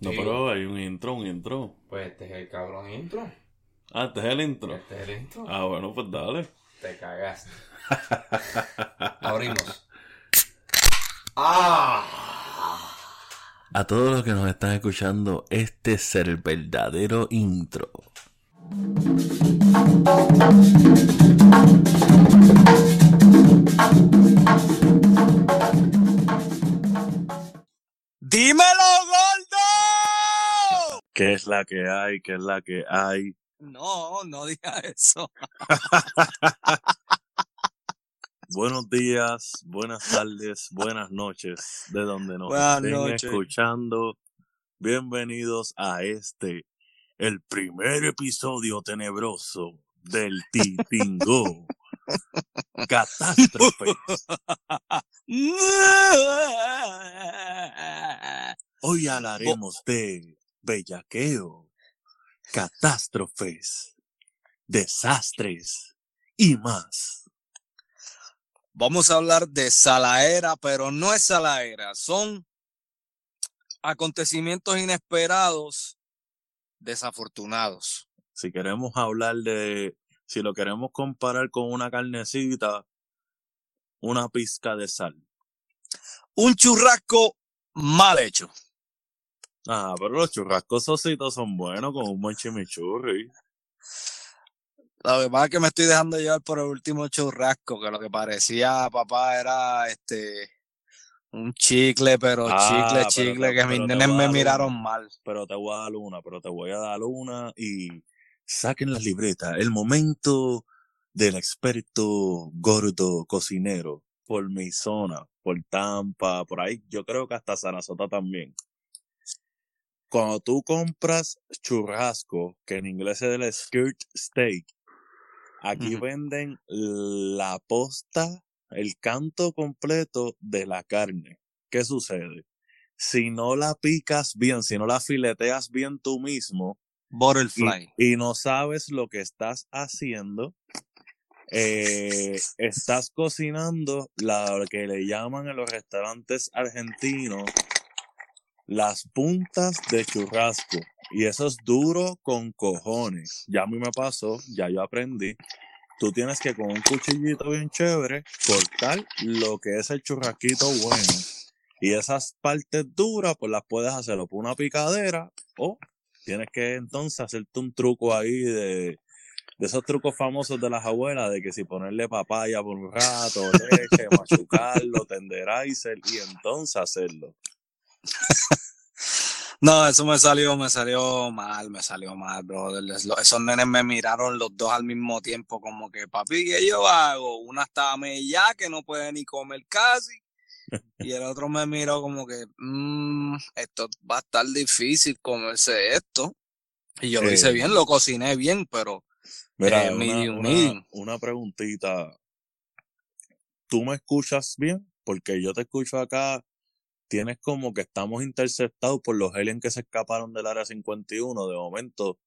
No, Sí. pero hay un intro, un intro. Pues este es el cabrón intro. Ah, este es el intro. Este es el intro. Ah, bueno, pues dale. Te cagaste. Abrimos. ¡Ah! A todos los que nos están escuchando, este es el verdadero intro. ¡Dímelo, gordo! ¿Qué es la que hay? ¿Qué es la que hay? No, no diga eso. Buenos días, buenas tardes, buenas noches, de donde nos Buenas estén noches. escuchando. Bienvenidos a este, el primer episodio tenebroso del Titingo. Catástrofe. Hoy hablaremos de bellaqueo, catástrofes, desastres y más. Vamos a hablar de Salaera, pero no es Salaera, son acontecimientos inesperados, desafortunados. Si queremos hablar de, si lo queremos comparar con una carnecita, una pizca de sal. Un churrasco mal hecho. Ah, pero los churrascos sositos son buenos con un buen chimichurri. La verdad es que me estoy dejando llevar por el último churrasco, que lo que parecía, papá, era este un chicle, pero Ah, chicle, pero chicle, te- que mis nenes me miraron una. mal. Pero te voy a dar una, pero te voy a dar una y saquen las libretas. El momento del experto gordo cocinero por mi zona, por Tampa, por ahí. Yo creo que hasta Sarasota también. Cuando tú compras churrasco, que en inglés es el skirt steak, aquí venden la posta, el canto completo de la carne. ¿Qué sucede? Si no la picas bien, si no la fileteas bien tú mismo y, Butterfly. y no sabes lo que estás haciendo, eh, estás cocinando la que le llaman en los restaurantes argentinos las puntas de churrasco. Y eso es duro con cojones. Ya a mí me pasó, ya yo aprendí. Tú tienes que con un cuchillito bien chévere cortar lo que es el churrasquito bueno. Y esas partes duras, pues las puedes hacerlo por una picadera o tienes que entonces hacerte un truco ahí de, de esos trucos famosos de las abuelas, de que si ponerle papaya por un rato, leche, machucarlo, tenderizer y entonces hacerlo. No, eso me salió, me salió mal, me salió mal, brother. Esos nenes me miraron los dos al mismo tiempo, como que, papi, ¿qué yo hago? Una estaba ya que no puede ni comer casi. Y el otro me miró como que, "Mm, esto va a estar difícil comerse esto. Y yo lo hice bien, lo cociné bien, pero Mira, Eh, una, medium, una- medium. una preguntita. ¿Tú me escuchas bien? Porque yo te escucho acá. Tienes como que estamos interceptados por los aliens que se escaparon del área 51. De momento,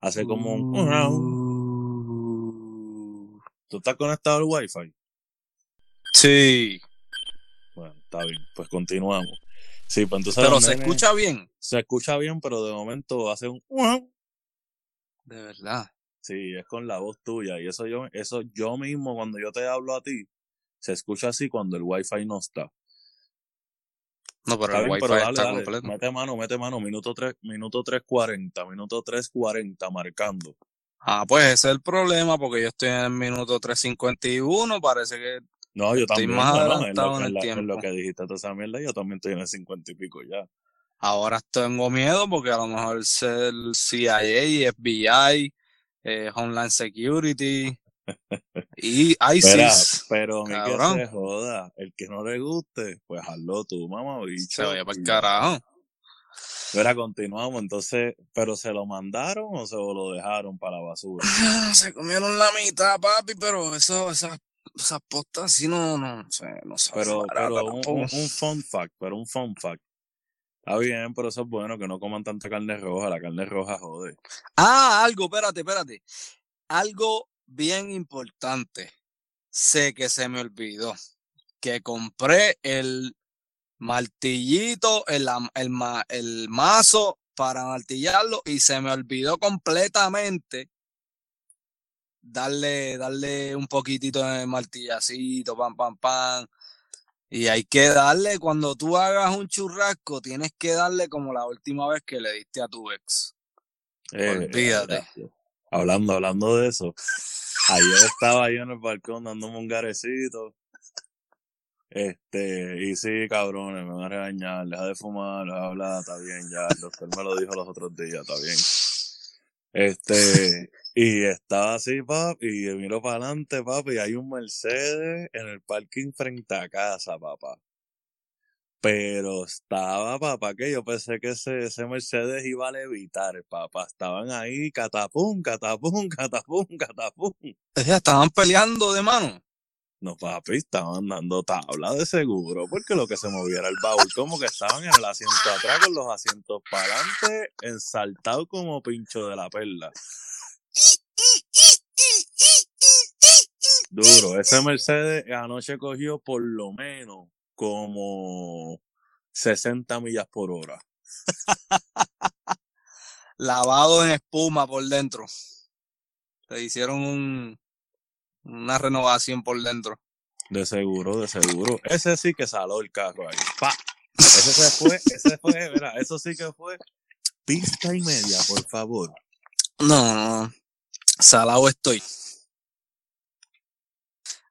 hace como un... Uh, ¿Tú estás conectado al Wi-Fi? Sí, Bueno, está bien. Pues continuamos. Sí, pues entonces... pero se escucha bien, Se escucha bien, pero de momento hace un... de verdad. Sí, es con la voz tuya. Y eso yo, eso yo mismo, cuando yo te hablo a ti, se escucha así cuando el Wi-Fi no está. No, pero Está el bien, wifi pero dale, está dale. completo. Mete mano, mete mano. Minuto 3, minuto 3.40, minuto 3.40 marcando. Ah, pues ese es el problema, porque yo estoy en el minuto 3.51, parece que No, yo Estoy también. más no, en, adelantado lo, en el la- en lo tiempo. que dijiste toda esa mierda, yo también estoy en el 50 y pico ya. ahora tengo miedo porque a lo mejor es el CIA, FBI, eh, Homeland Security y ISIS. pero que Cabrón. se joda. El que no le guste, pues hazlo tú, mamá, bicho. Se vaya para el carajo. Mira, continuamos. Entonces, ¿pero se lo mandaron o se lo dejaron para la basura? Ah, Se comieron la mitad, papi, pero eso, esas, esas postas así no, no, sé, no saben Pero, pero un, un fun fact, pero un fun fact. Está bien, pero eso es bueno que no coman tanta carne roja. La carne roja jode. Ah, algo, espérate, espérate. Algo bien importante. Sé que se me olvidó. Que compré el martillito, el, el, el mazo para martillarlo y se me olvidó completamente darle, darle un poquitito de martillacito, pam, pam, pam. Y hay que darle, cuando tú hagas un churrasco, tienes que darle como la última vez que le diste a tu ex. Eh, Olvídate. Hablando, hablando de eso. Ayer estaba ahí en el balcón dándome un garecito. Este, y sí, cabrones, me van a regañar, deja de fumar, hablar, está bien, ya, el doctor me lo dijo los otros días, está bien. Este, y estaba así, papi, y miro para adelante, papi, y hay un Mercedes en el parking frente a casa, papá. Pero estaba, papá, que yo pensé que ese, ese Mercedes iba a levitar, papá. Estaban ahí, catapum, catapum, catapum, catapum. Estaban peleando de mano. No, papi, estaban dando tabla de seguro, porque lo que se moviera el baúl, como que estaban en el asiento atrás con los asientos para adelante, ensaltados como pincho de la perla. Duro, ese Mercedes anoche cogió por lo menos como 60 millas por hora. lavado en espuma por dentro. Le hicieron un, una renovación por dentro. De seguro, de seguro. Ese sí que saló el carro ahí. ¡Pa! Ese se fue, ese fue, mira, eso sí que fue pista y media, por favor. No, no, salado estoy.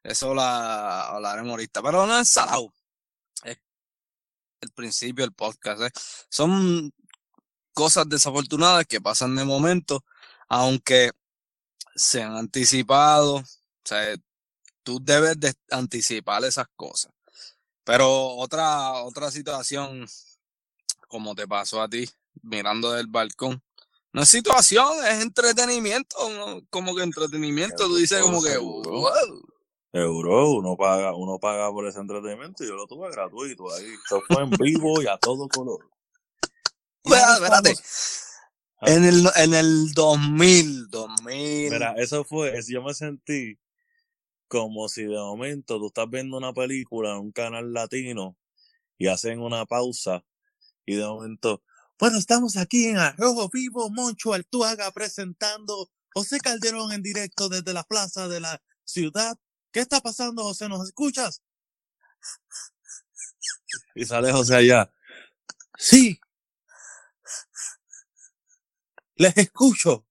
Eso la hablaremos ahorita, pero no es salado. El principio del podcast. ¿eh? Son cosas desafortunadas que pasan de momento, aunque se han anticipado. O sea, tú debes de anticipar esas cosas. Pero otra, otra situación, como te pasó a ti, mirando del balcón. No es situación, es entretenimiento, ¿no? como que entretenimiento, tú dices como que, wow. Seguro, uno paga, uno paga por ese entretenimiento y yo lo tuve gratuito ahí. Eso fue en vivo y a todo color. Espérate. estamos- En el, en el 2000, 2000. Mira, eso fue, yo me sentí como si de momento tú estás viendo una película en un canal latino y hacen una pausa y de momento, bueno, estamos aquí en Arrojo Vivo, Moncho Altuaga presentando José Calderón en directo desde la plaza de la ciudad. ¿Qué está pasando, José? ¿Nos escuchas? Y sale José allá. Sí. Les escucho.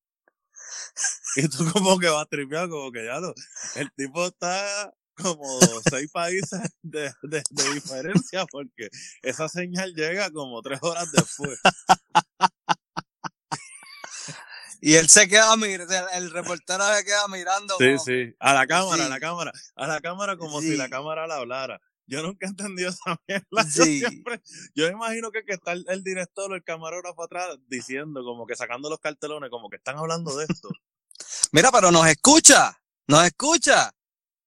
Y tú como que vas tripeado, como que ya lo, el tipo está como seis países de, de, de diferencia porque esa señal llega como tres horas después. Y él se queda mirando, el reportero se queda mirando. Sí, como sí. A la cámara, a la cámara. A la cámara como si la cámara le hablara. Yo nunca he entendido esa mierda. Yo siempre, yo imagino que, que está el, el director o el camarógrafo atrás diciendo, como que sacando los cartelones, como que están hablando de esto. Mira, pero nos escucha, nos escucha.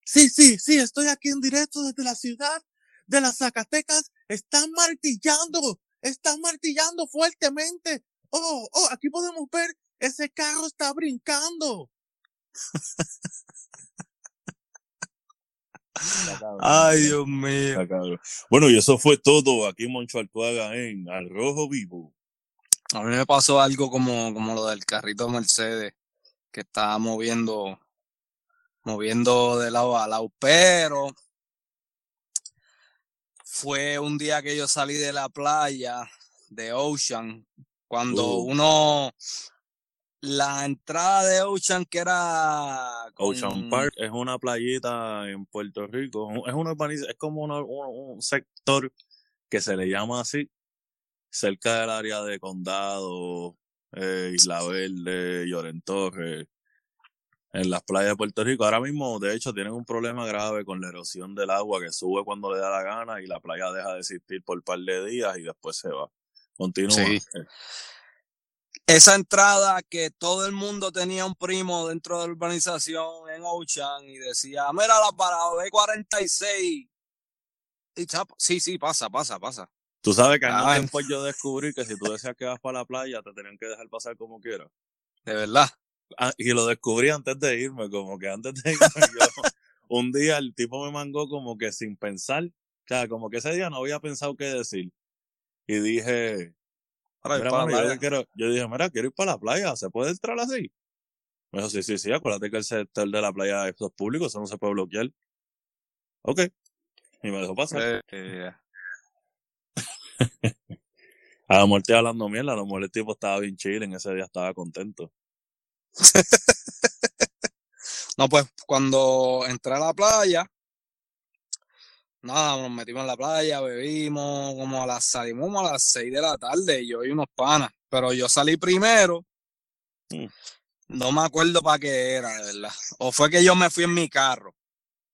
Sí, sí, sí, estoy aquí en directo desde la ciudad de las Zacatecas. Están martillando, están martillando fuertemente. Oh, oh, aquí podemos ver, ese carro está brincando. Ay, Dios mío. Bueno, y eso fue todo aquí en Moncho Altuaga en Al Rojo Vivo. A mí me pasó algo como, como lo del carrito Mercedes, que estaba moviendo, moviendo de lado a lado, pero fue un día que yo salí de la playa de Ocean, cuando Uh. uno, la entrada de Ocean que era con- Ocean Park es una playita en Puerto Rico. Es una urbanización, es como una- un, un sector que se le llama así, cerca del área de Condado, eh, Isla Verde, Lloren Torres, en las playas de Puerto Rico. Ahora mismo, de hecho, tienen un problema grave con la erosión del agua que sube cuando le da la gana y la playa deja de existir por un par de días y después se va. Continúa. Sí. Eh, esa entrada que todo el mundo tenía un primo dentro de la urbanización en Ocean y decía, mira la parada B46. Y chapa, sí, sí, pasa, pasa, pasa. Tú sabes que años Ay. después yo descubrí que si tú decías que vas para la playa, te tenían que dejar pasar como quieras. De verdad. Ah, y lo descubrí antes de irme, como que antes de irme yo, un día el tipo me mangó como que sin pensar sea, como que ese día no había pensado qué decir. Y dije, Para yo, playa. quiero, yo dije, mira, quiero ir para la playa, ¿se puede entrar así? Me dijo, sí, sí, sí, acuérdate que el sector de la playa es público, eso no se puede bloquear. Ok. Y me dejó pasar. Eh, eh, A lo mejor estoy hablando mierda, a lo mejor el tipo estaba bien chill, en ese día estaba contento. No, pues cuando entré a la playa, nada, nos metimos en la playa, bebimos, como a las, salimos como a las 6 de la tarde, yo y unos panas, pero yo salí primero, Mm. no me acuerdo para qué era, de verdad, o fue que yo me fui en mi carro.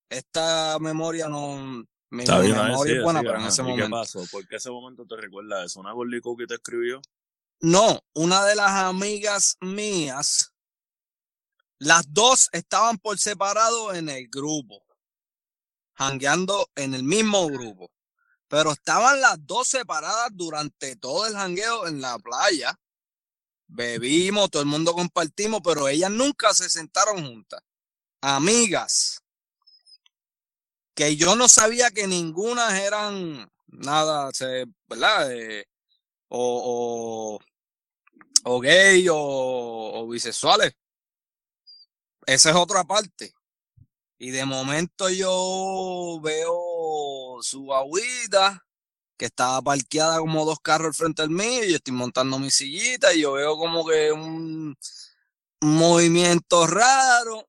Esta memoria no, mi Está bien, memoria es buena, sigue, pero en ese ¿Y qué momento. pasó? ¿Por qué ese momento te recuerda eso? ¿Una Gordy Cookie te escribió? No, una de las amigas mías, las dos estaban por separado en el grupo, jangueando en el mismo grupo, pero estaban las dos separadas durante todo el jangueo en la playa. Bebimos, todo el mundo compartimos, pero ellas nunca se sentaron juntas. Amigas, que yo no sabía que ninguna eran nada, ¿verdad? Eh, o, o, o gay o, o bisexuales. Esa es otra parte. Y de momento yo veo su agüita que estaba parqueada como dos carros al frente del mío y yo estoy montando mi sillita y yo veo como que un, un movimiento raro.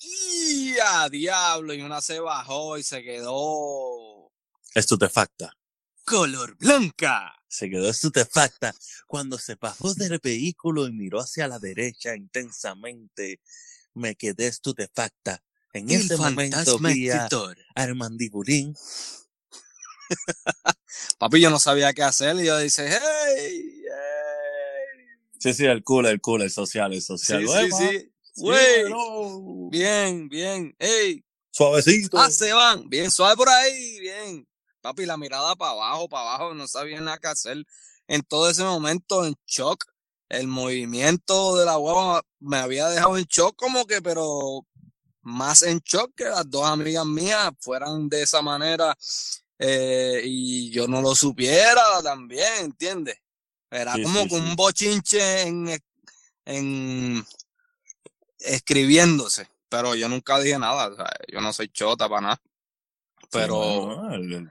Y a diablo, y una se bajó y se quedó Estutefacta. color blanca. Se quedó estupefacta cuando se bajó del vehículo y miró hacia la derecha intensamente. Me quedé estupefacta. En El ese momento vi a. Armandibulín. Papi, yo no sabía qué hacer y yo dice, hey, hey. Sí, sí, el cool, el cool, el social, el social. Sí, sí, Uepa, sí. Güey, bien, bien, hey, Suavecito. ah, se van, bien, suave por ahí, bien. Papi, la mirada para abajo, para abajo, no sabía nada que hacer. En todo ese momento, en shock, el movimiento de la guagua me había dejado en shock como que, pero más en shock que las dos amigas mías fueran de esa manera eh, y yo no lo supiera también, ¿entiendes? Era Sí, como sí, un bochinche en, en escribiéndose, pero yo nunca dije nada, o sea, yo no soy chota para nada. Pero no,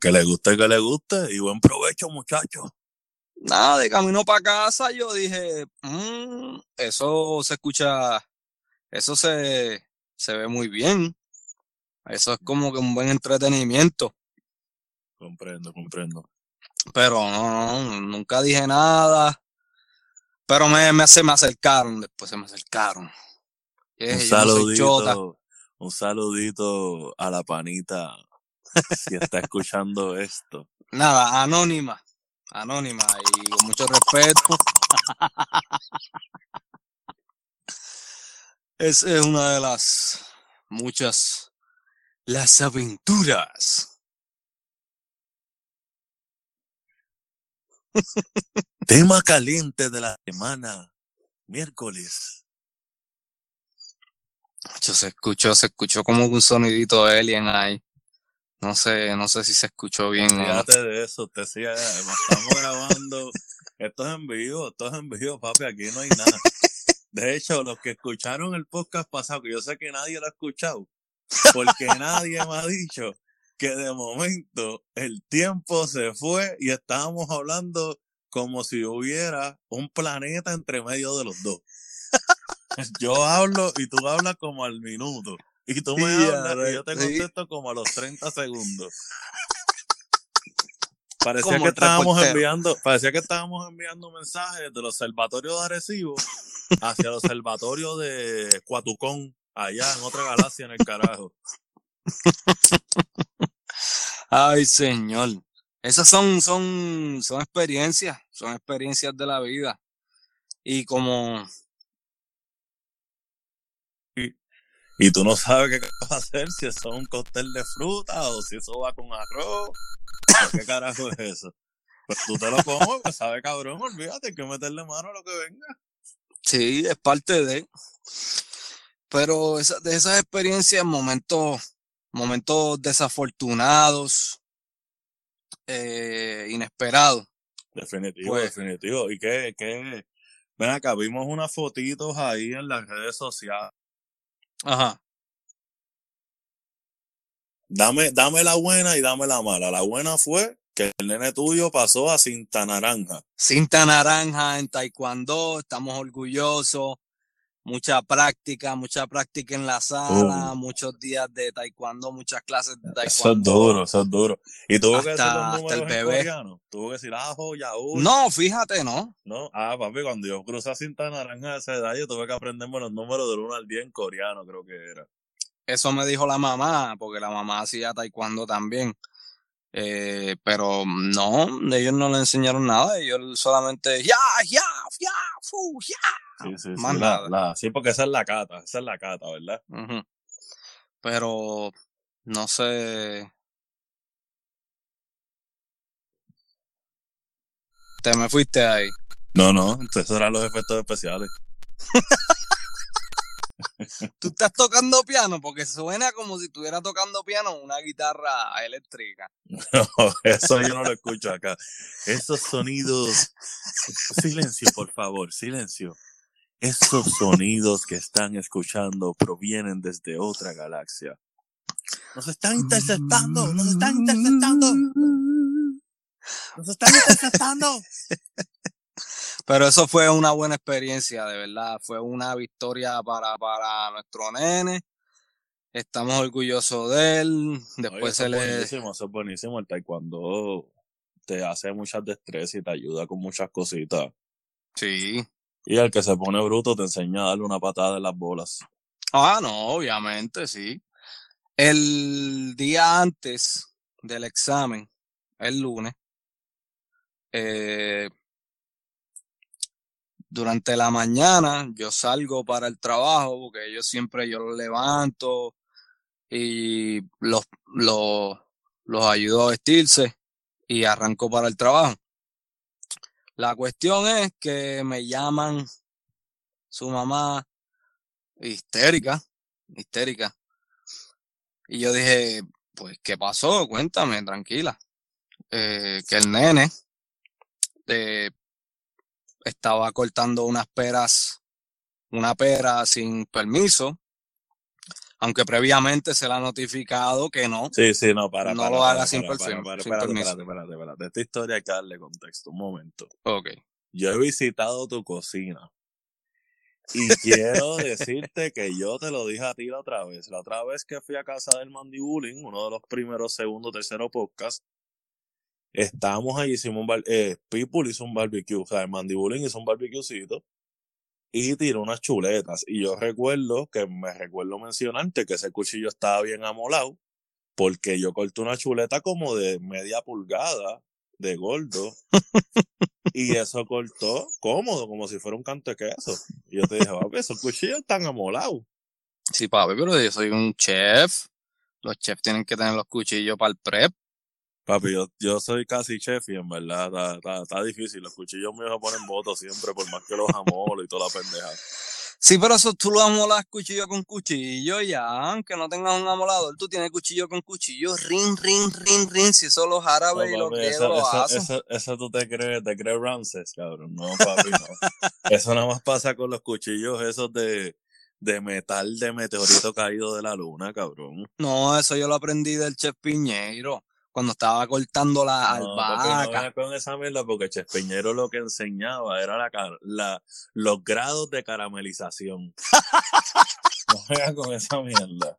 que le guste, que le guste. Y buen provecho, muchachos. Nada, de camino para casa yo dije, "Mm, eso se escucha, eso se, se ve muy bien. Eso es como que un buen entretenimiento. Comprendo, comprendo. Pero no, no, nunca dije nada. Pero me, me, se me acercaron, después se me acercaron. Un no saludito, un saludito a la panita. Si está escuchando esto. Nada, anónima. Anónima y con mucho respeto. Esa es una de las muchas las aventuras. Tema caliente de la semana. Miércoles. Se escuchó, se escuchó como un sonidito de alien ahí. No sé, no sé si se escuchó bien. Fíjate de eso, usted sigue, estamos grabando. Esto es en vivo, esto es en vivo, papi, aquí no hay nada. De hecho, los que escucharon el podcast pasado, que yo sé que nadie lo ha escuchado, porque nadie me ha dicho que de momento el tiempo se fue y estábamos hablando como si hubiera un planeta entre medio de los dos. Yo hablo y tú hablas como al minuto. Y tú me Ya, hablas y yo te sí. contesto como a los 30 segundos. Parecía Como que estábamos enviando, parecía que estábamos enviando mensajes del observatorio de Arecibo hacia el observatorio de Cuatucón, allá en otra galaxia en el carajo. Ay, señor. Esas son, son, son experiencias, son experiencias de la vida. Y como, Y tú no sabes qué vas a hacer, si eso es un cóctel de fruta o si eso va con arroz. ¿Qué carajo es eso? Pues tú te lo comes, pues sabe cabrón, olvídate, hay que meterle mano a lo que venga. sí, es parte de. Pero esa, de esas experiencias, momentos, momentos desafortunados, eh, inesperados. Definitivo, Pues- definitivo. ¿Y qué, qué? Ven acá, vimos unas fotitos ahí en las redes sociales. Ajá. Dame, dame la buena y dame la mala. La buena fue que el nene tuyo pasó a cinta naranja. Cinta naranja en taekwondo, estamos orgullosos. Mucha práctica, mucha práctica en la sala, muchos días de taekwondo, muchas clases de taekwondo. Eso es duro, eso es duro. Y tuvo que decir Hasta- los hasta el bebé. Tuvo que decir ajo, yaúl. No, fíjate, no. No, ah, papi, cuando yo crucé a cinta naranja de esa edad, yo tuve que aprenderme los números del 1 al 10 en coreano, creo que era. Eso me dijo la mamá, porque la mamá hacía taekwondo también. Eh, pero no, ellos no le enseñaron nada, ellos solamente ya, ya, ya, fu, ya. Sí, sí, sí. Más la- nada. la- sí, porque esa es la cata, esa es la cata, ¿verdad? Ujú. Pero no sé. Te me fuiste ahí. No, no, esos eran los efectos especiales. Tú estás tocando piano porque suena como si estuviera tocando piano una guitarra eléctrica. No, eso yo no lo escucho acá. Esos sonidos. Silencio, por favor, silencio. Esos sonidos que están escuchando provienen desde otra galaxia. Nos están interceptando, nos están interceptando, nos están interceptando. Pero eso fue una buena experiencia, de verdad. Fue una victoria para, para nuestro nene. Estamos orgullosos de él. Después eso se es le. buenísimo, eso es buenísimo. El taekwondo te hace muchas destrezas y te ayuda con muchas cositas. Sí. Y el que se pone bruto te enseña a darle una patada en las bolas. Ah, no, obviamente, sí. El día antes del examen, el lunes, eh, durante la mañana yo salgo para el trabajo porque yo siempre yo los levanto y los, los, los ayudo a vestirse y arranco para el trabajo. La cuestión es que me llaman su mamá histérica, histérica. Y yo dije, pues, ¿qué pasó? Cuéntame, tranquila. Eh, que el nene eh, estaba cortando unas peras, una pera sin permiso, aunque previamente se le ha notificado que no. Sí, sí, no, para. No para, lo para, haga sin perfil- para, sin espérate, permiso. espérate, espérate, espérate. Esta historia hay que darle contexto. Un momento. Ok. Yo he visitado tu cocina. Y quiero decirte que yo te lo dije a ti la otra vez. La otra vez que fui a casa del Mandibulín, uno de los primeros, segundo, tercero podcast, estábamos ahí, hicimos un bar eh, People hizo un barbecue, o sea, el Mandibulín hizo un barbecuecito y tiró unas chuletas. Y yo recuerdo que me recuerdo mencionarte que ese cuchillo estaba bien amolado, porque yo corté una chuleta como de media pulgada de gordo. y eso cortó cómodo, como si fuera un canto de queso. Y yo te dije, papi, esos cuchillos están amolados. Sí, papi, pero yo soy un chef. Los chefs tienen que tener los cuchillos para el prep. Papi, yo, yo soy casi chef y en verdad está, está, está difícil. Los cuchillos míos se ponen votos siempre, por más que los amolo y toda la pendeja. Sí, pero eso tú lo amolas cuchillo con cuchillo ya, aunque no tengas un amolador, tú tienes cuchillo con cuchillo, rin, rin, rin, rin, si eso los árabes y los griegos lo hacen. eso, eso tú te crees, te crees Ramses, cabrón. No, papi, no. Eso nada más pasa con los cuchillos esos de, de metal de meteorito caído de la luna, cabrón. No, eso yo lo aprendí del chef Piñeiro, cuando estaba cortando la No, no albahaca. vengas con esa mierda porque Chespiñero lo que enseñaba era la, la, los grados de caramelización. no con esa mierda.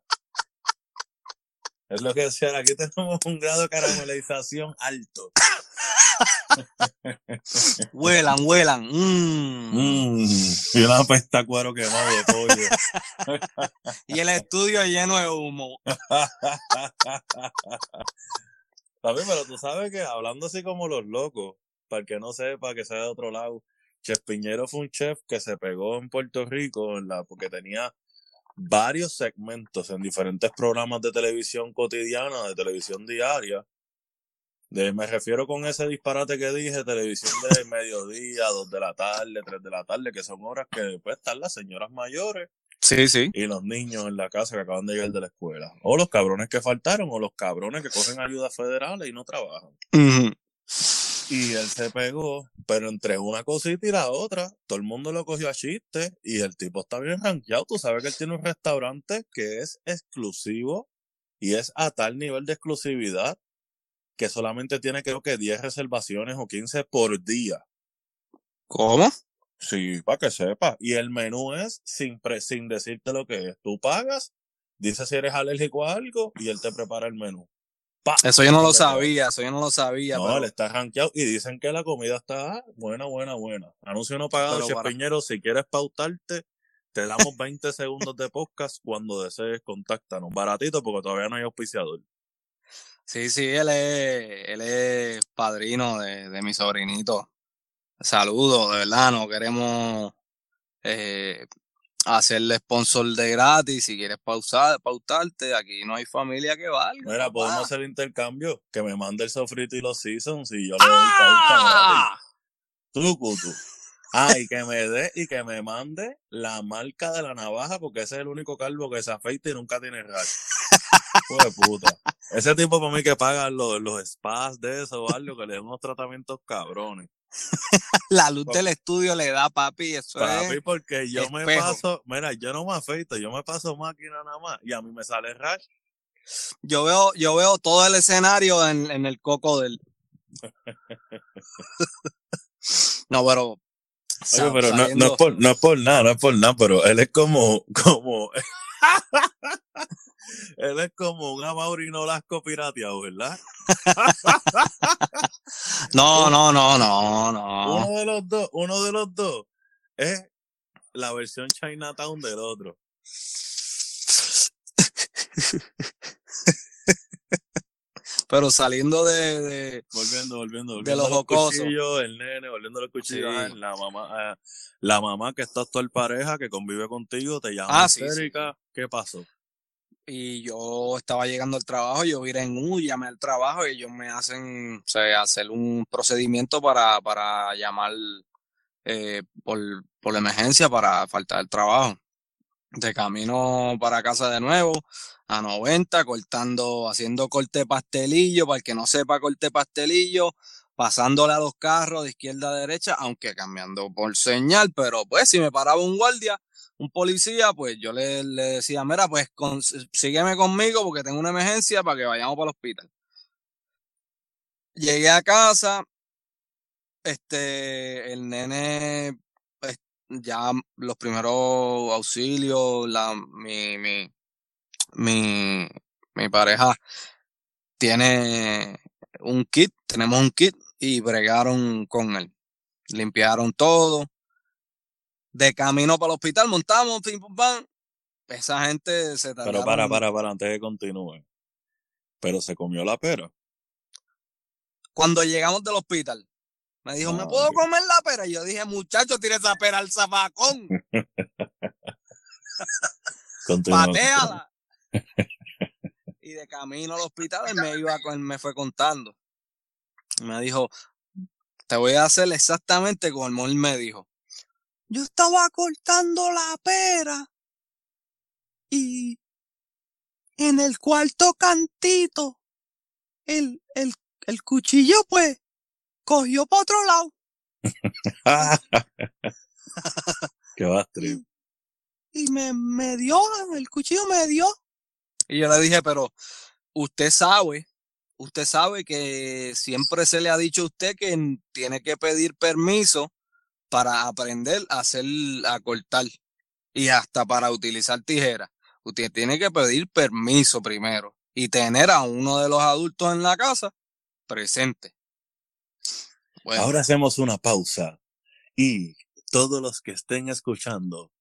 Es lo que decía, aquí tenemos un grado de caramelización alto. Huelan, huelan. mm. Mm, y una pesta cuero quemado de pollo. Y el estudio lleno de humo. Papi, pero tú sabes que hablando así como los locos, para el que no sepa que sea de otro lado, Chef Piñero fue un chef que se pegó en Puerto Rico en la, porque tenía varios segmentos en diferentes programas de televisión cotidiana, de televisión diaria. De, me refiero con ese disparate que dije, televisión de mediodía, dos de la tarde, tres de la tarde, que son horas que pues están las señoras mayores Sí, sí. y los niños en la casa que acaban de llegar de la escuela. O los cabrones que faltaron, o los cabrones que cogen ayudas federales y no trabajan. Y él se pegó, pero entre una cosita y la otra, todo el mundo lo cogió a chiste y el tipo está bien rankeado. Tú sabes que él tiene un restaurante que es exclusivo y es a tal nivel de exclusividad que solamente tiene creo que 10 reservaciones o 15 por día. ¿Cómo? Sí, para que sepa. Y el menú es sin, pre- sin decirte lo que es. Tú pagas, dices si eres alérgico a algo y él te prepara el menú. Pa. Eso yo no lo sabía, eso yo no lo sabía. No, pero- él está rankeado y dicen que la comida está buena, buena, buena. Anuncio no pagado, Chef para- Piñero, si quieres pautarte, te damos 20 segundos de podcast cuando desees, contáctanos. Baratito porque todavía no hay auspiciador. Sí, sí, él es, él es padrino de, de mi sobrinito. Saludos, de verdad, no queremos eh, hacerle sponsor de gratis. Si quieres pausar, pautarte, aquí no hay familia que valga. Mira, podemos hacer intercambio, que me mande el sofrito y los seasons y yo le doy pauta gratis. ¡Ah! Tú, cutu. Ah, y que me dé y que me mande la marca de la navaja, porque ese es el único calvo que se afeita y nunca tiene rash. Hijo de puta. Ese tipo para mí que paga los, los spas de eso o algo, que le den unos tratamientos cabrones. La luz del estudio le da, papi, eso Papi, es. porque yo me paso, mira, yo no me afeito, yo me paso máquina nada más y a mí me sale rash. Yo veo, yo veo todo el escenario en, en el coco del. no, pero. Oye, pero no, no, es por, no es por nada, no es por nada, pero él es como, como, él es como un Amaurino Lasco pirateado, ¿verdad? No, no, no, no, no. Uno de los dos, uno de los dos es la versión Chinatown del otro. Pero saliendo de, de- Volviendo, volviendo, volviendo. De los jocosos. el nene, volviendo a los cuchillos. Sí. ah, La mamá, ah, la mamá que está actual pareja, que convive contigo, te llama Ah, sí. ¿Qué pasó? y yo estaba llegando al trabajo, yo viré en U, llamé al trabajo y ellos me hacen, o sea, hacer un procedimiento para, para llamar eh, por, por emergencia para faltar el trabajo. De camino para casa de nuevo, a 90, cortando, haciendo corte pastelillo, para el que no sepa corte pastelillo, pasándole a los carros de izquierda a derecha, aunque cambiando por señal, pero pues si me paraba un guardia, un policía, pues yo le, le decía, mira, pues con- sígueme conmigo porque tengo una emergencia para que vayamos para el hospital. Llegué a casa, este, el nene, ya los primeros auxilios, la, mi, mi, mi, mi pareja tiene un kit, tenemos un kit y bregaron con él. Limpiaron todo. De camino para el hospital, montamos, pim, pum, pam. Esa gente se Pero para, tardaron- para, para, antes de que continúe. Pero se comió la pera. Cuando llegamos del hospital, me dijo, ¿me puedo comer la pera? Y yo dije, muchacho, tira esa pera al Continúa. pateala. y de camino al hospital, él me, iba, él me fue contando. Me dijo, te voy a hacer exactamente como él me dijo. Yo estaba cortando la pera y en el cuarto cantito el, el, el cuchillo pues cogió para otro lado. Qué va trip. y me, me dio, el cuchillo me dio. Y yo le dije, pero usted sabe, usted sabe que siempre se le ha dicho a usted que tiene que pedir permiso para aprender a hacer, a cortar y hasta para utilizar tijeras. Usted tiene que pedir permiso primero y tener a uno de los adultos en la casa presente. Ahora hacemos una pausa y todos los que estén escuchando,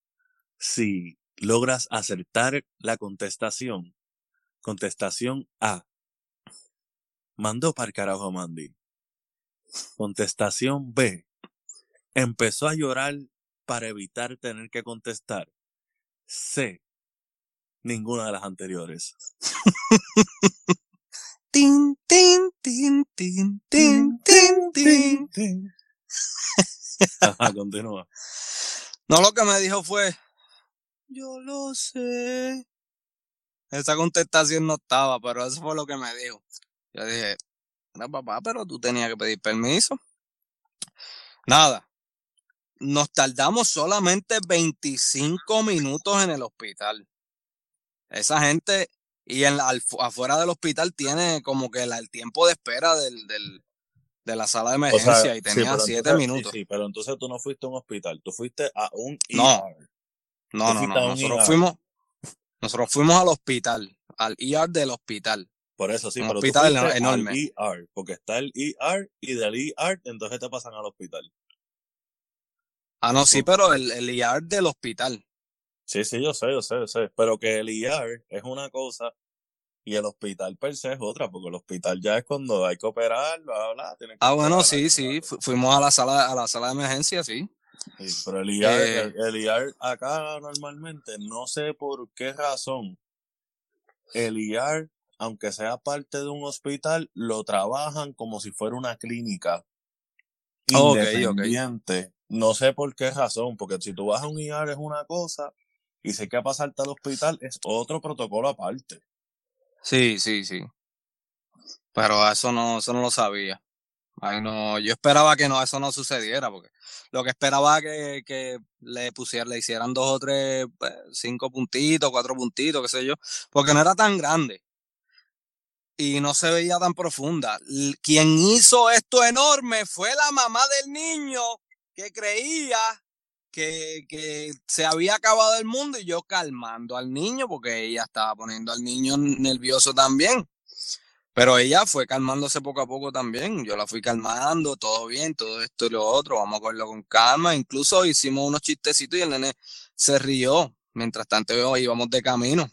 si logras acertar la contestación, contestación A, mandó para el carajo a Mandy. Contestación B, empezó a llorar para evitar tener que contestar. C, ninguna de las anteriores. tin, tin, tin, tin, tin, tin, tin. Ajá, continúa. No, lo que me dijo fue, Yo lo sé. Esa contestación no estaba, pero eso fue lo que me dijo. Yo dije, no, papá, pero tú tenías que pedir permiso. Nada. Nos tardamos solamente 25 minutos en el hospital. Esa gente, y en la- al- afuera del hospital tiene como que la- el tiempo de espera del, del- de la sala de O sea, emergencia y sí, tenía pero 7 entonces- sí, minutos. Sí, pero entonces tú no fuiste a un hospital, tú fuiste a un No. ER. No, Tú no, no. un Nosotros ER. fuimos, nosotros fuimos al hospital, al ER del hospital. Por eso sí, Un pero tú hospital fuiste eno- enorme. al ER, porque está el ER y del ER entonces te pasan al hospital. Ah, no, sí, pero el, el ER del hospital. Sí, sí, yo sé, yo sé, yo sé, pero que el ER es una cosa y el hospital per se es otra, porque el hospital ya es cuando hay que operar, bla, bla, que Ah, bueno, operar sí, sí. fu- Fuimos a la sala, a la sala de emergencia, sí. Sí, pero el IAR, Eh. el, el acá normalmente, no sé por qué razón, el IAR, aunque sea parte de un hospital, lo trabajan como si fuera una clínica Ok, ok. independiente. No sé por qué razón, porque si tú vas a un IAR es una cosa y si hay que pasarte al hospital es otro protocolo aparte. Sí, sí, sí. Pero eso no, eso no lo sabía. Ay, no, yo esperaba que no, eso no sucediera, porque lo que esperaba que, que le pusieran, le hicieran dos o tres, pues, cinco puntitos, cuatro puntitos, qué sé yo, porque no era tan grande. Y no se veía tan profunda. Quien hizo esto enorme fue la mamá del niño que creía que, que se había acabado el mundo y yo calmando al niño porque ella estaba poniendo al niño nervioso también. Pero ella fue calmándose poco a poco también. Yo la fui calmando, todo bien, todo esto y lo otro, vamos a cogerlo con calma. Incluso hicimos unos chistecitos y el nene se rió. Mientras tanto íbamos de camino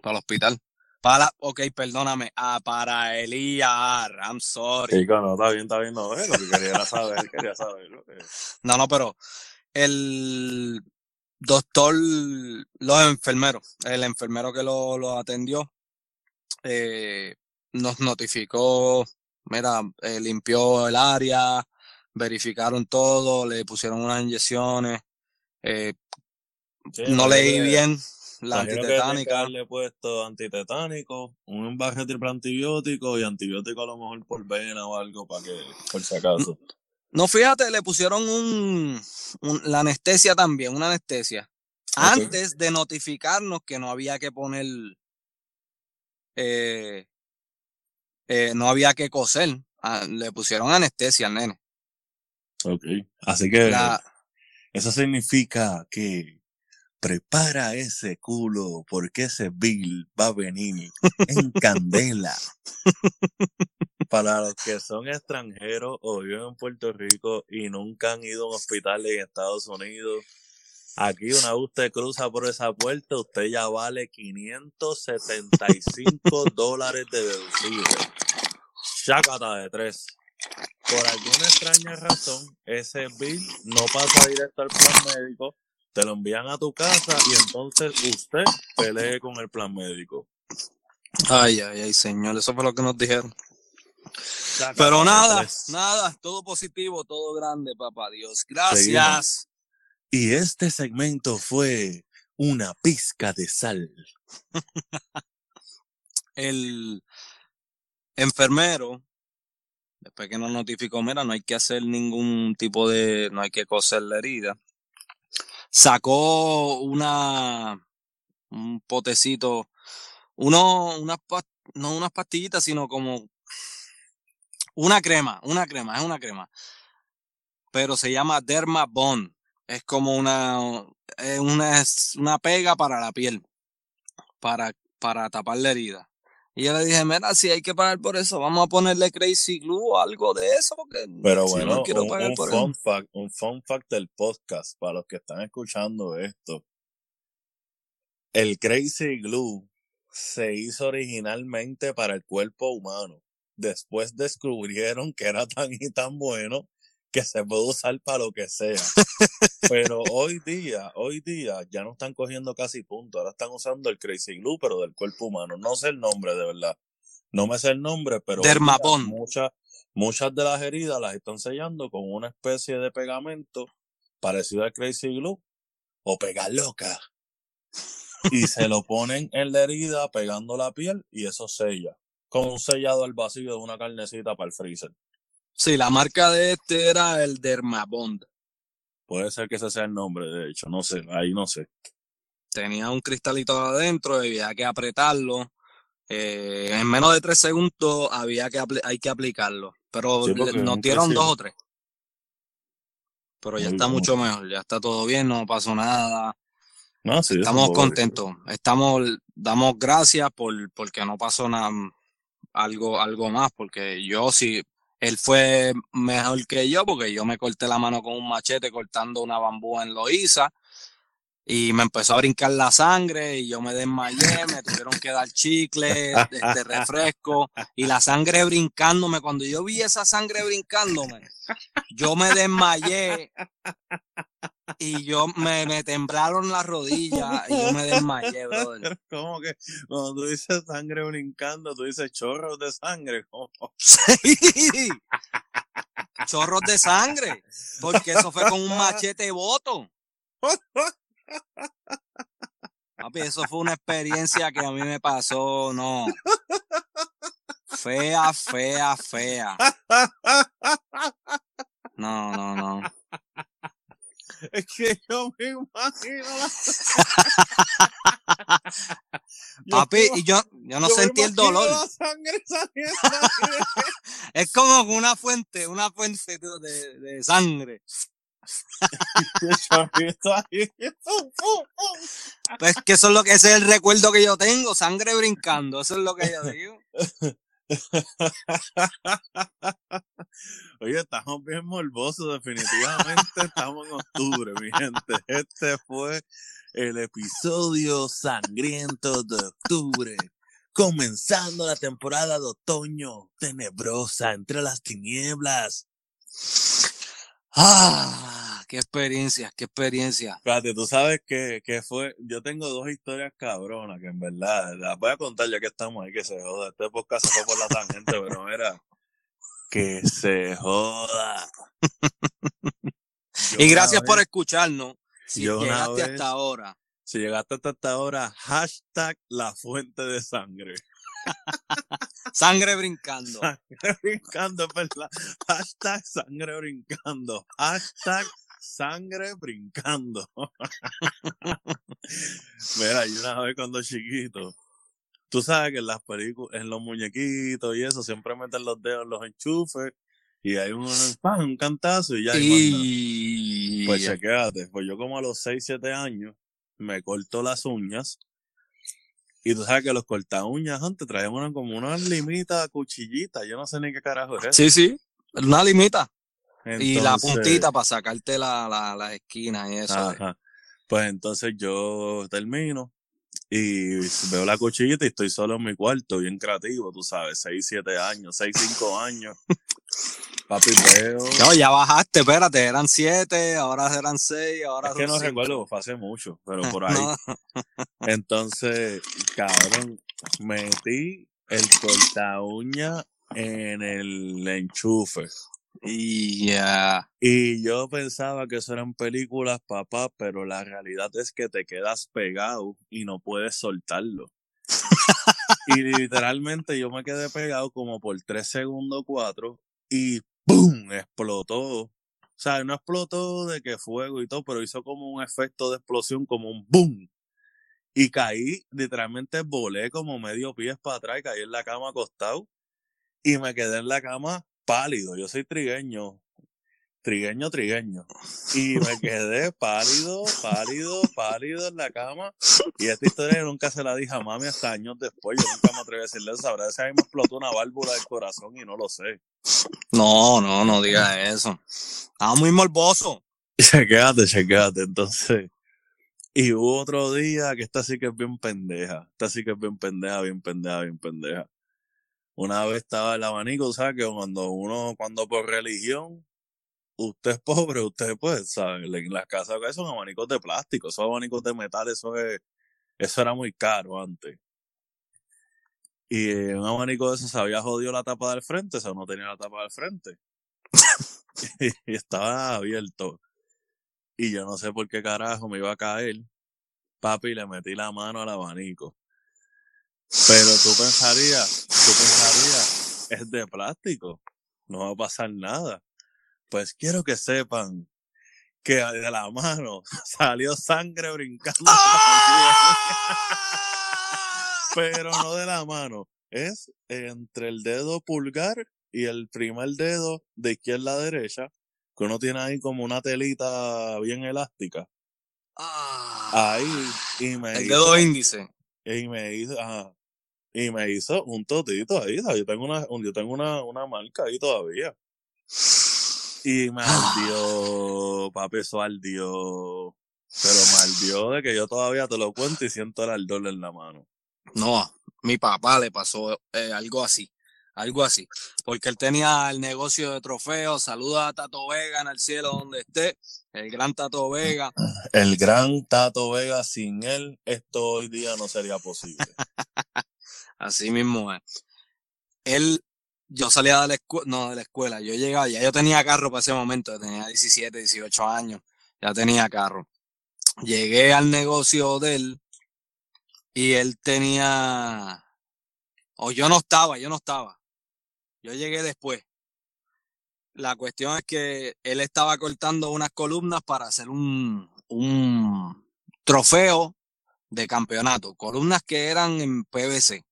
para el hospital. Para, ok, perdóname, ah, para el IAR, I'm sorry. Chico, no, está bien, está bien, no, eh, lo que quería saber, quería saber. No, no, pero el doctor, los enfermeros, el enfermero que lo, lo atendió, eh, nos notificó, mira, eh, limpió el área, verificaron todo, le pusieron unas inyecciones, eh, Sí, no leí que- bien la imagino que que antitetánica. haberle puesto antitetánico, un embarre triple antibiótico y antibiótico a lo mejor por vena o algo para que, por si acaso. No, fíjate, le pusieron un, un- la anestesia también, una anestesia. Antes de notificarnos que no había que poner, eh, eh, no había que coser, ah, le pusieron anestesia al nene. Ok. Así que La, eso significa que prepara ese culo porque ese bill va a venir en candela. Para los que son extranjeros o viven en Puerto Rico y nunca han ido a un hospital en Estados Unidos, aquí una vez usted cruza por esa puerta, usted ya vale 575 dólares de deducible. Chácata de tres. Por alguna extraña razón, ese bill no pasa directo al plan médico, te lo envían a tu casa y entonces usted pelee con el plan médico. ay, ay, ay, señor, eso fue lo que nos dijeron. Pero nada, tres. nada, todo positivo, todo grande, papá Dios. Gracias. Y este segmento fue una pizca de sal. El enfermero, después que nos notificó, mira, no hay que hacer ningún tipo de, no hay que coser la herida, sacó una, un potecito, uno, unas, no unas pastillitas, sino como una crema, una crema, es una crema, pero se llama Derma Bond, es como una, es una, una pega para la piel, para, para tapar la herida. Y yo le dije, mira, si hay que pagar por eso, vamos a ponerle Crazy Glue o algo de eso, porque Pero si bueno, no quiero un, pagar un por eso. fun fact, un fun fact del podcast para los que están escuchando esto. El Crazy Glue se hizo originalmente para el cuerpo humano. Después descubrieron que era tan y tan bueno que se puede usar para lo que sea. Pero hoy día, hoy día ya no están cogiendo casi punto. Ahora están usando el Crazy Glue, pero del cuerpo humano. No sé el nombre, de verdad. No me sé el nombre, pero muchas, muchas de las heridas las están sellando con una especie de pegamento parecido al Crazy Glue o pegar loca. y se lo ponen en la herida pegando la piel y eso sella. Como un sellado al vacío de una carnecita para el freezer. Sí, la marca de este era el Dermabond. Puede ser que ese sea el nombre, de hecho, no sé, ahí no sé. Tenía un cristalito adentro, había que apretarlo. Eh, en menos de tres segundos había que hay que aplicarlo. Pero Sí, nos dieron dos o tres. Pero ya Muy está mucho mejor, ya está todo bien, no pasó nada. No, sí, Estamos contentos. Estamos, damos gracias por porque no pasó nada algo, algo más, porque yo sí, él fue mejor que yo, porque yo me corté la mano con un machete cortando una bambú en Loíza y me empezó a brincar la sangre y yo me desmayé, me tuvieron que dar chicle, este refresco y la sangre brincándome. Cuando yo vi esa sangre brincándome, yo me desmayé y yo me, me temblaron las rodillas y yo me desmayé, brother. Como que cuando tú dices sangre brincando, tú dices chorros de sangre. como- Sí. Chorros de sangre, porque eso fue con un machete voto. Papi, eso fue una experiencia que a mí me pasó, no. Fea, fea, fea. No, no, no. Es que yo me imagino la... Papi, y yo, yo no yo sentí el dolor. Es como una fuente, una fuente de, de sangre. Pues que eso es lo que ese es el recuerdo que yo tengo, sangre brincando, eso es lo que yo digo. Oye, estamos bien morbosos, definitivamente estamos en octubre, mi gente. Este fue el episodio sangriento de octubre, comenzando la temporada de otoño tenebrosa entre las tinieblas. Ah, qué experiencia, qué experiencia. Espérate, tú sabes que, que fue, yo tengo dos historias cabronas que en verdad, las voy a contar ya que estamos ahí, que se joda. Este podcast se fue por la tangente, pero era que se joda. Y gracias por escucharnos. Si llegaste vez- hasta ahora. Si llegaste hasta ahora, hashtag la fuente de sangre. Sangre brincando. Sangre brincando, es verdad. Hashtag sangre brincando. Hashtag sangre brincando. Mira, y una vez cuando chiquito, tú sabes que en las películas, en los muñequitos y eso, siempre meten los dedos en los enchufes y hay un, ¡pam! un cantazo y ya. y Pues chequéate, pues yo como a los 6, 7 años me corto las uñas. Y tú sabes que los corta uñas antes traían una, como una limita cuchillita. Yo no sé ni qué carajo es eso. sí, sí, una limita. Y la puntita para sacarte la, la, las esquinas y eso. Ajá. Pues entonces yo termino y veo la cuchillita y estoy solo en mi cuarto, bien creativo, tú sabes, 6, 7 años, 6, 5 años. Papi, veo. No, ya bajaste, espérate, eran siete, ahora serán seis, ahora Es que no cinco. recuerdo, fue hace mucho, pero por ahí. No, Entonces, cabrón, metí el corta uña en el enchufe. Y ya. Y yo pensaba que eso eran películas, papá, pero la realidad es que te quedas pegado y no puedes soltarlo. y literalmente yo me quedé pegado como por tres segundos, cuatro, y ¡pum! explotó. O sea, no explotó de que fuego y todo, pero hizo como un efecto de explosión, como un ¡boom! Y caí, literalmente volé como medio pies para atrás y caí en la cama acostado. Y me quedé en la cama pálido. Yo soy trigueño. Trigueño, trigueño. Y me quedé pálido, pálido, pálido en la cama. Y esta historia yo nunca se la dije a mami hasta años después. Yo nunca me atreví a decirle eso. Sabrá si a mí me explotó una válvula del corazón y no lo sé. No, no, no digas eso. Estaba muy morboso. Chequéate, chequéate. Entonces, y hubo otro día que esta sí que es bien pendeja. Esta sí que es bien pendeja, bien pendeja, bien pendeja. Una vez estaba el abanico, ¿sabes? Que cuando uno, cuando por religión, usted es pobre, usted pues. En las casas acá son abanicos de plástico, esos abanicos de metal, eso es, eso era muy caro antes. Y un abanico de esos se había jodido la tapa del frente, o sea, no tenía la tapa del frente. y estaba abierto. Y yo no sé por qué carajo me iba a caer. papi, le metí la mano al abanico. Pero tú pensarías, tú pensarías, es de plástico, no va a pasar nada. Pues quiero que sepan que de la mano salió sangre brincando. Pero no de la mano, es entre el dedo pulgar y el primer dedo de izquierda a derecha, que uno tiene ahí como una telita bien elástica. Ah. Ahí, y me El hizo, dedo índice. y me hizo, ajá, y me hizo un totito ahí, ¿sabes? yo tengo una, un- yo tengo una, una marca ahí todavía. Y me ardió, papi, eso ardió. Pero me ardió de que yo todavía te lo cuento y siento el ardor en la mano. No, mi papá le pasó eh, algo así, algo así, porque él tenía el negocio de trofeos, saluda a Tato Vega en el cielo donde esté, el gran Tato Vega, El gran Tato Vega, sin él, esto hoy día no sería posible. así mismo es. Él, yo salía de la escuela, no de la escuela, yo llegaba, ya yo tenía carro para ese momento, tenía 17, 18 años, ya tenía carro. Llegué al negocio de él y él tenía, o yo no estaba, yo no estaba. Yo llegué después. La cuestión es que él estaba cortando unas columnas para hacer un, un trofeo de campeonato. Columnas que eran en PVC.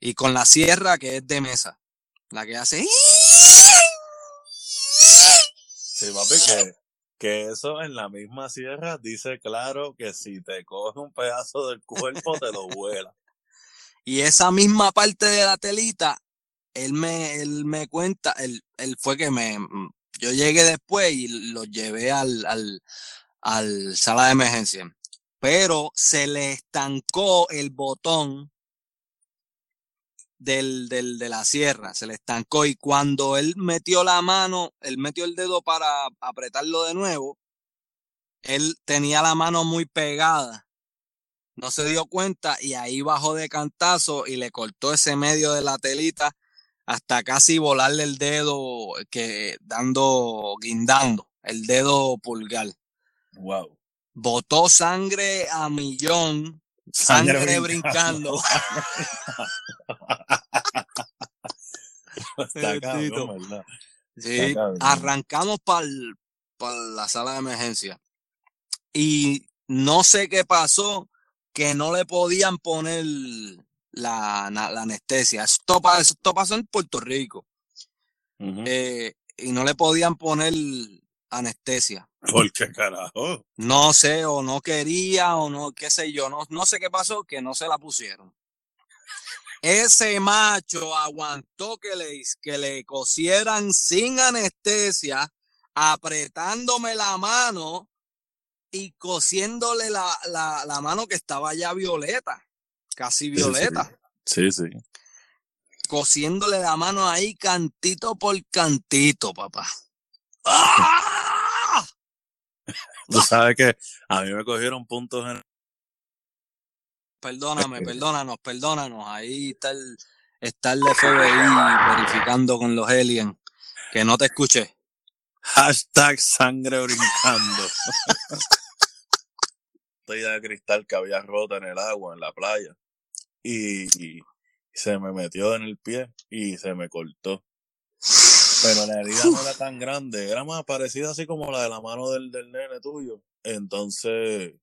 Y con la sierra que es de mesa. La que hace. Sí, papi, que, que eso en la misma sierra dice claro que si te coge un pedazo del cuerpo te lo vuela. Y esa misma parte de la telita, él me, él me cuenta, él, él fue que me, yo llegué después y lo llevé al, al, al sala de emergencia. Pero se le estancó el botón del, del, de la sierra, se le estancó y cuando él metió la mano, él metió el dedo para apretarlo de nuevo, él tenía la mano muy pegada no se dio cuenta y ahí bajó de cantazo y le cortó ese medio de la telita hasta casi volarle el dedo que dando, guindando, el dedo pulgar. Wow. Botó sangre a millón, sangre, brincando. Está Tito. cabrón, ¿verdad? Sí, Está cabrón. arrancamos para la sala de emergencia. Y no sé qué pasó, que no le podían poner la, anestesia. Esto, pa- esto pasó en Puerto Rico. Eh, y no le podían poner anestesia. ¿Por qué carajo? No sé, o no quería, o no, qué sé yo, no, no sé qué pasó, que no se la pusieron. Ese macho aguantó que le, que le cosieran sin anestesia, apretándome la mano y cosiéndole la, la, la mano que estaba ya violeta, casi violeta, Sí, sí. cosiéndole la mano ahí cantito por cantito, papá. ¡Ah! Tú sabes que a mí me cogieron puntos en... Perdóname, perdónanos, perdónanos. Ahí está el, está el FBI verificando con los aliens. Que no te escuché. Hashtag sangre brincando. Botella de cristal que había rota en el agua, en la playa. Y, y se me metió en el pie y se me cortó. Pero la herida no era tan grande, era más parecida así como la de la mano del, del nene tuyo. Entonces,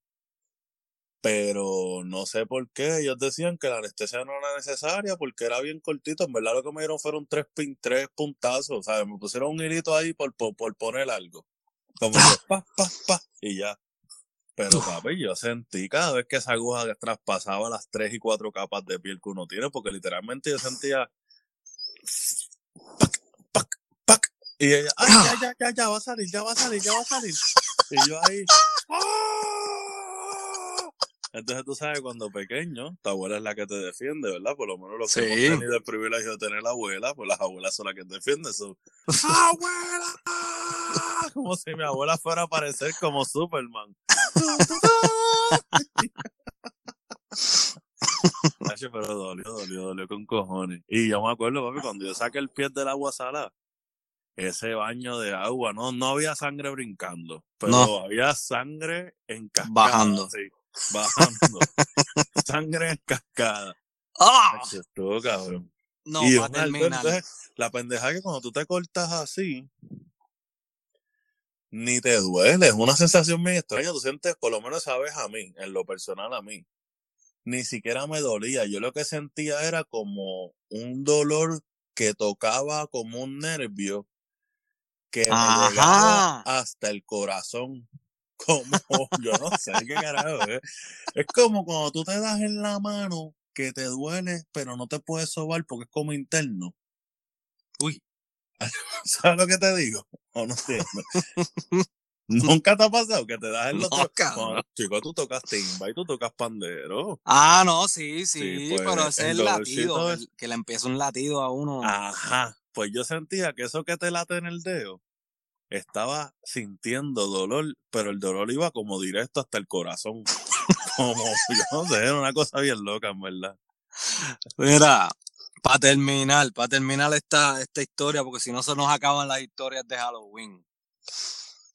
pero no sé por qué. Ellos decían que la anestesia no era necesaria porque era bien cortito. En verdad lo que me dieron fueron tres, pin, tres puntazos. O sea, me pusieron un hilito ahí por, por, por poner algo. Como que pa, pa, pa, y ya. Pero papi, yo sentí cada vez que esa aguja traspasaba las tres y cuatro capas de piel que uno tiene, porque literalmente yo sentía pac, pac, pac, y ella, ay, ya, ya, ya, ya va a salir, ya va a salir, ya va a salir. Y yo ahí, ¡ah! Entonces tú sabes, cuando pequeño, tu abuela es la que te defiende, ¿verdad? Por lo menos los que Sí. hemos tenido el privilegio de tener abuela, pues las abuelas son las que te defienden. So, ¡Abuela! Como si mi abuela fuera a aparecer como Superman. Pero dolió, dolió, dolió con cojones. Y yo me acuerdo, papi, cuando yo saqué el pie del agua salada, ese baño de agua, no, no había sangre brincando, pero No. había sangre en cascada. Bajando. sí, bajando. sangre en cascada. ¡Ah! Estuvo cabrón. No, y para un alcohol, terminar. entonces, la pendeja que cuando tú te cortas así, ni te duele, es una sensación muy extraña, tú sientes, por lo menos sabes a mí, en lo personal a mí, ni siquiera me dolía, yo lo que sentía era como un dolor que tocaba como un nervio que me Ajá. llegaba hasta el corazón, como, yo no sé qué carajo, es, es como cuando tú te das en la mano que te duele, pero no te puedes sobar porque es como interno. Uy. ¿Sabes lo que te digo? ¿O no entiendes? Nunca te ha pasado que te das en los No. Cuando, chico, tú tocas timba y tú tocas pandero. Ah, no, sí, sí, Sí, pues, pero ese es el latido, es- que le empieza un latido a uno. Ajá. Pues yo sentía que eso que te late en el dedo, estaba sintiendo dolor, pero el dolor iba como directo hasta el corazón. Como, yo no sé, era una cosa bien loca, en verdad. Mira, para terminar, para terminar esta, esta historia, porque si no se nos acaban las historias de Halloween.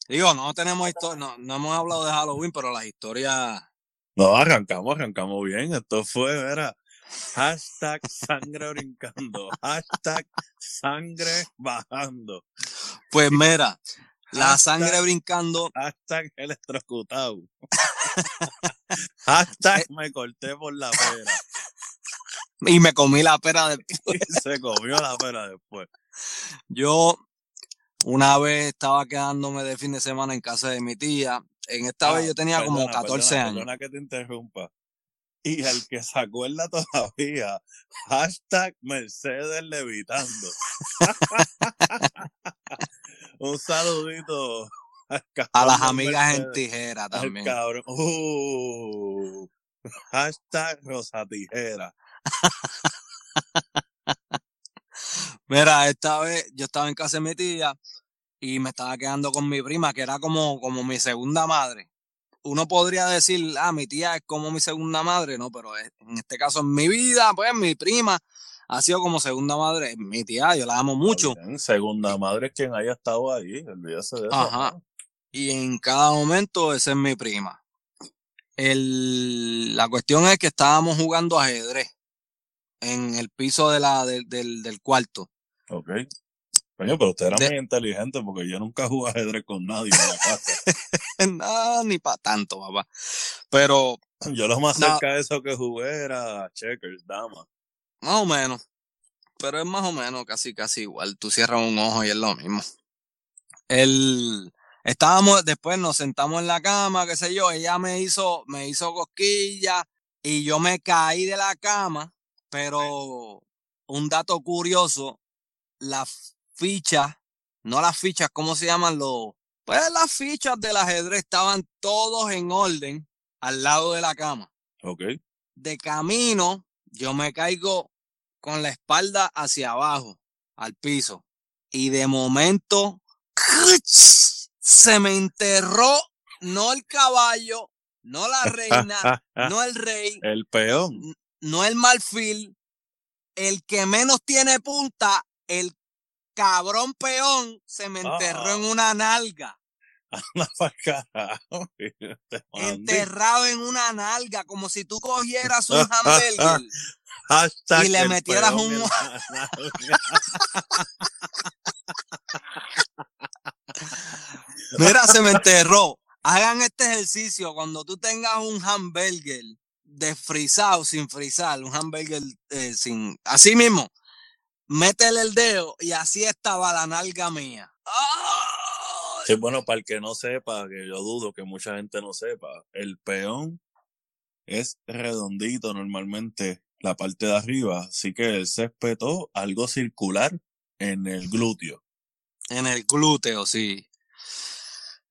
Digo, no tenemos histo- no, no hemos hablado de Halloween, pero las historias. No, arrancamos, arrancamos bien. Esto fue, era hashtag sangre brincando, hashtag sangre bajando, Pues mira, la Hashtag- sangre brincando. hashtag electrocutado, hashtag Eh. me corté por la pera Y me comí la pera de. y se comió la pera después. Yo una vez estaba quedándome de fin de semana en casa de mi tía. En esta Ah, vez yo tenía como perdona, 14 perdona, años. Perdona que te interrumpa. Y el que se acuerda todavía, hashtag Mercedes levitando. Un saludito al A las amigas en tijera también. cabrón. Uh, hashtag Rosa Tijera. Mira, esta vez yo estaba en casa de mi tía y me estaba quedando con mi prima, que era como, como mi segunda madre. Uno podría decir, ah, mi tía es como mi segunda madre, no, pero en este caso en mi vida, pues mi prima ha sido como segunda madre. Mi tía, yo la amo mucho. Bien, Segunda madre es quien haya estado ahí. Olvídese de eso. Ajá. ¿no? y en cada momento esa es mi prima. El, la cuestión es que estábamos jugando ajedrez en el piso de la, del, del, del cuarto. Ok. Coño, pero usted era De- muy inteligente porque yo nunca jugué ajedrez con nadie en la casa. Nada, ni para tanto, papá. Pero Yo lo más No. cerca de eso que jugué era checkers, dama. Más o menos. Pero es más o menos casi, casi igual. Tú cierras un ojo y es lo mismo. El, estábamos, después nos sentamos en la cama, qué sé yo, ella me hizo, me hizo cosquillas y yo me caí de la cama, pero un dato curioso, las fichas, no las fichas, ¿cómo se llaman los? Pues las fichas del ajedrez estaban todos en orden al lado de la cama. Ok. De camino, yo me caigo con la espalda hacia abajo, al piso. Y de momento, se me enterró, no el caballo, no la reina, no el rey, El peón. no el marfil, el que menos tiene punta, el cabrón peón, se me enterró en Ah. una nalga. Anda carajo. Enterrado en una nalga, como si tú cogieras un hamburger y le metieras un- en la nalga. Mira, se me enterró. Hagan este ejercicio cuando tú tengas un hamburger desfrizado, sin frizar, un hamburger eh, sin. Así mismo, métele el dedo y así estaba la nalga mía. ¡Ay! Sí, bueno, para el que no sepa, que yo dudo que mucha gente no sepa, el peón es redondito normalmente la parte de arriba, así que él se espetó algo circular en el glúteo. En el glúteo, sí.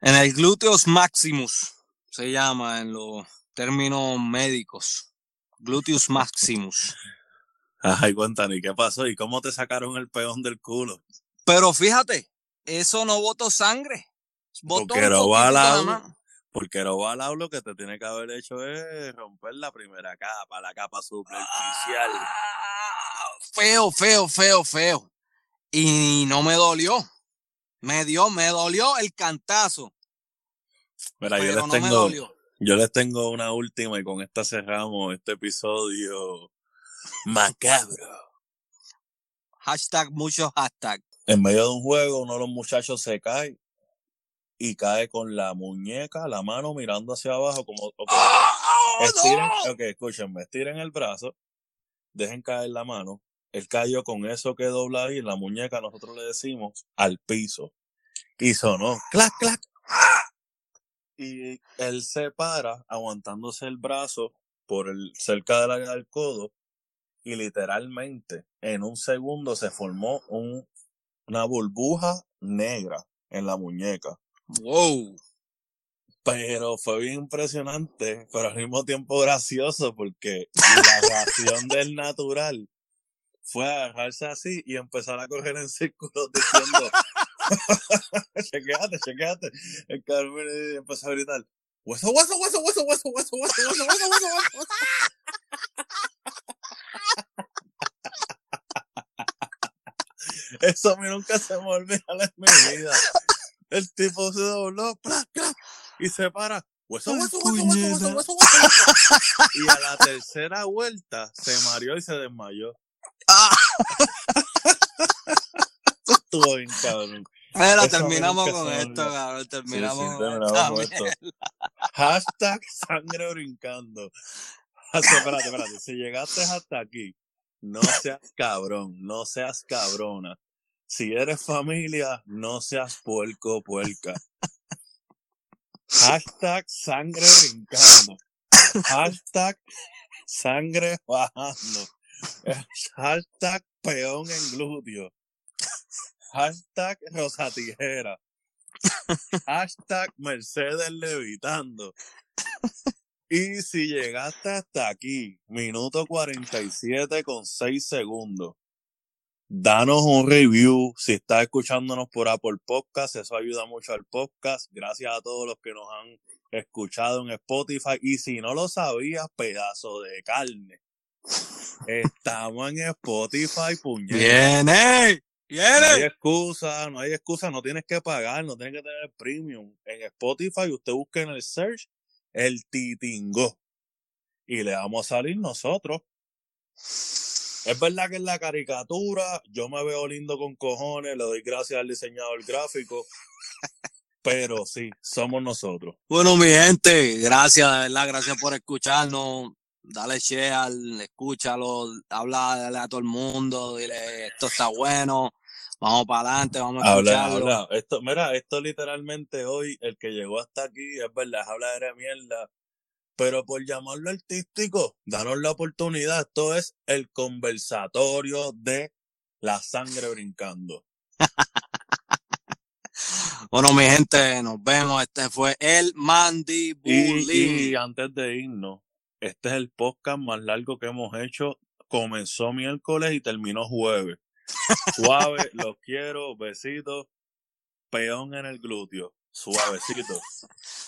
En el gluteus maximus se llama en los términos médicos. Gluteus maximus. Ay, cuéntanos, ¿y qué pasó? ¿Y cómo te sacaron el peón del culo? Pero fíjate, eso no botó sangre. Porque no va al. Porque lo que te tiene que haber hecho es romper la primera capa, la capa superficial. Ah, feo, feo, feo, feo. Y no me dolió. Me dio, me dolió el cantazo. Mira, yo les no tengo, yo les tengo una última y con esta cerramos este episodio macabro. Hashtag, muchos hashtag. En medio de un juego, uno de los muchachos se cae y cae con la muñeca, la mano mirando hacia abajo como, ok, ¡Oh, estiren, no! ok, escúchenme, estiren el brazo, dejen caer la mano, él cayó con eso que dobla ahí, la muñeca nosotros le decimos al piso y sonó, clac, clac, ¡ah! y él se para aguantándose el brazo por el cerca del área del codo y literalmente en un segundo se formó un, una burbuja negra en la muñeca. Wow. Pero fue bien impresionante, pero al mismo tiempo gracioso porque la reacción del natural fue agarrarse así y empezar a correr en círculos diciendo, chequeate, chequeate. El y empezó a gritar, hueso, hueso, hueso, hueso, hueso, hueso, hueso, hueso, hueso, hueso, hueso. Eso a mí nunca se me olvidará en mi vida. El tipo se dobló, y se para. Hueso, hueso, hueso, hueso, hueso. Y a la tercera vuelta se mareó y se desmayó. Ah, Estuvo bien cabrón. Mí terminamos con esto, cabrón. Terminamos con esto. Hashtag sangre brincando. Así, espérate, espérate. Si llegaste hasta aquí, no seas cabrón, no seas cabrona. Si eres familia, no seas puerco puerca. Hashtag sangre brincando. Hashtag sangre bajando. Hashtag peón en glúteo. Hashtag rosa tijera. Hashtag Mercedes levitando. Y si llegaste hasta aquí, minuto 47 con 6 segundos, danos un review. Si estás escuchándonos por Apple Podcast, eso ayuda mucho al podcast. Gracias a todos los que nos han escuchado en Spotify. Y si no lo sabías, pedazo de carne. Estamos en Spotify, puñeta. Viene, No hay viene. excusa, no hay excusa, no tienes que pagar, no tienes que tener premium. En Spotify usted busca en el search el titingo y le vamos a salir nosotros. Es verdad que en la caricatura yo me veo lindo con cojones, le doy gracias al diseñador gráfico, pero sí, somos nosotros. Bueno, mi gente, gracias, de verdad, gracias por escucharnos. Dale share, escúchalo, habla dale a todo el mundo, dile esto está bueno, vamos para adelante, vamos a Habla, escucharlo. habla. Esto, mira, esto literalmente hoy, el que llegó hasta aquí, es verdad, es habla de mierda. Pero por llamarlo artístico, danos la oportunidad. Esto es el conversatorio de la sangre brincando. Bueno, mi gente, nos vemos. Este fue el Y, Mandibulín. y antes de irnos, este es el podcast más largo que hemos hecho. Comenzó miércoles y terminó jueves. Suave, los quiero, besitos, peón en el glúteo. Suavecito.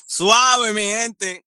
Suave, mi gente.